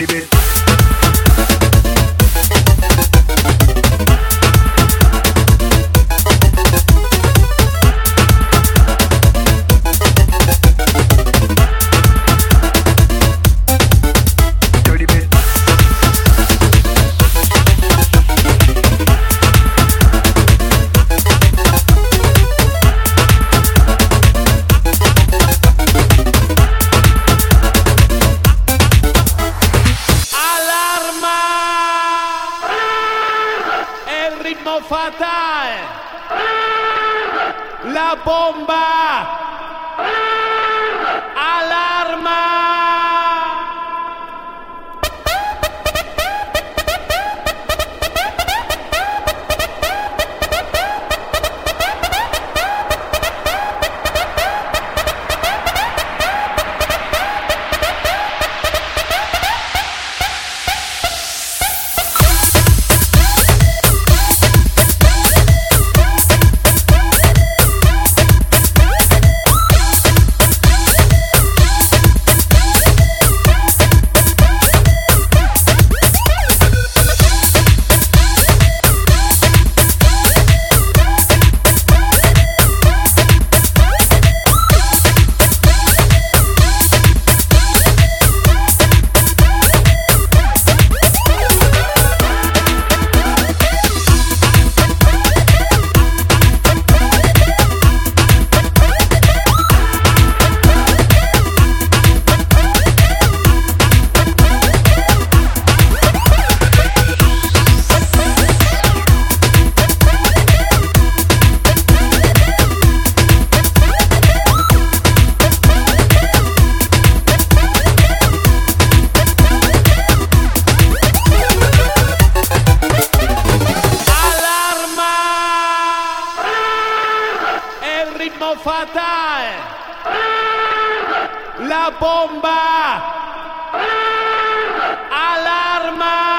Dirty bit. Ritmo fatal. La bomba. ¡Alarma! La bomba. ¡Alarma!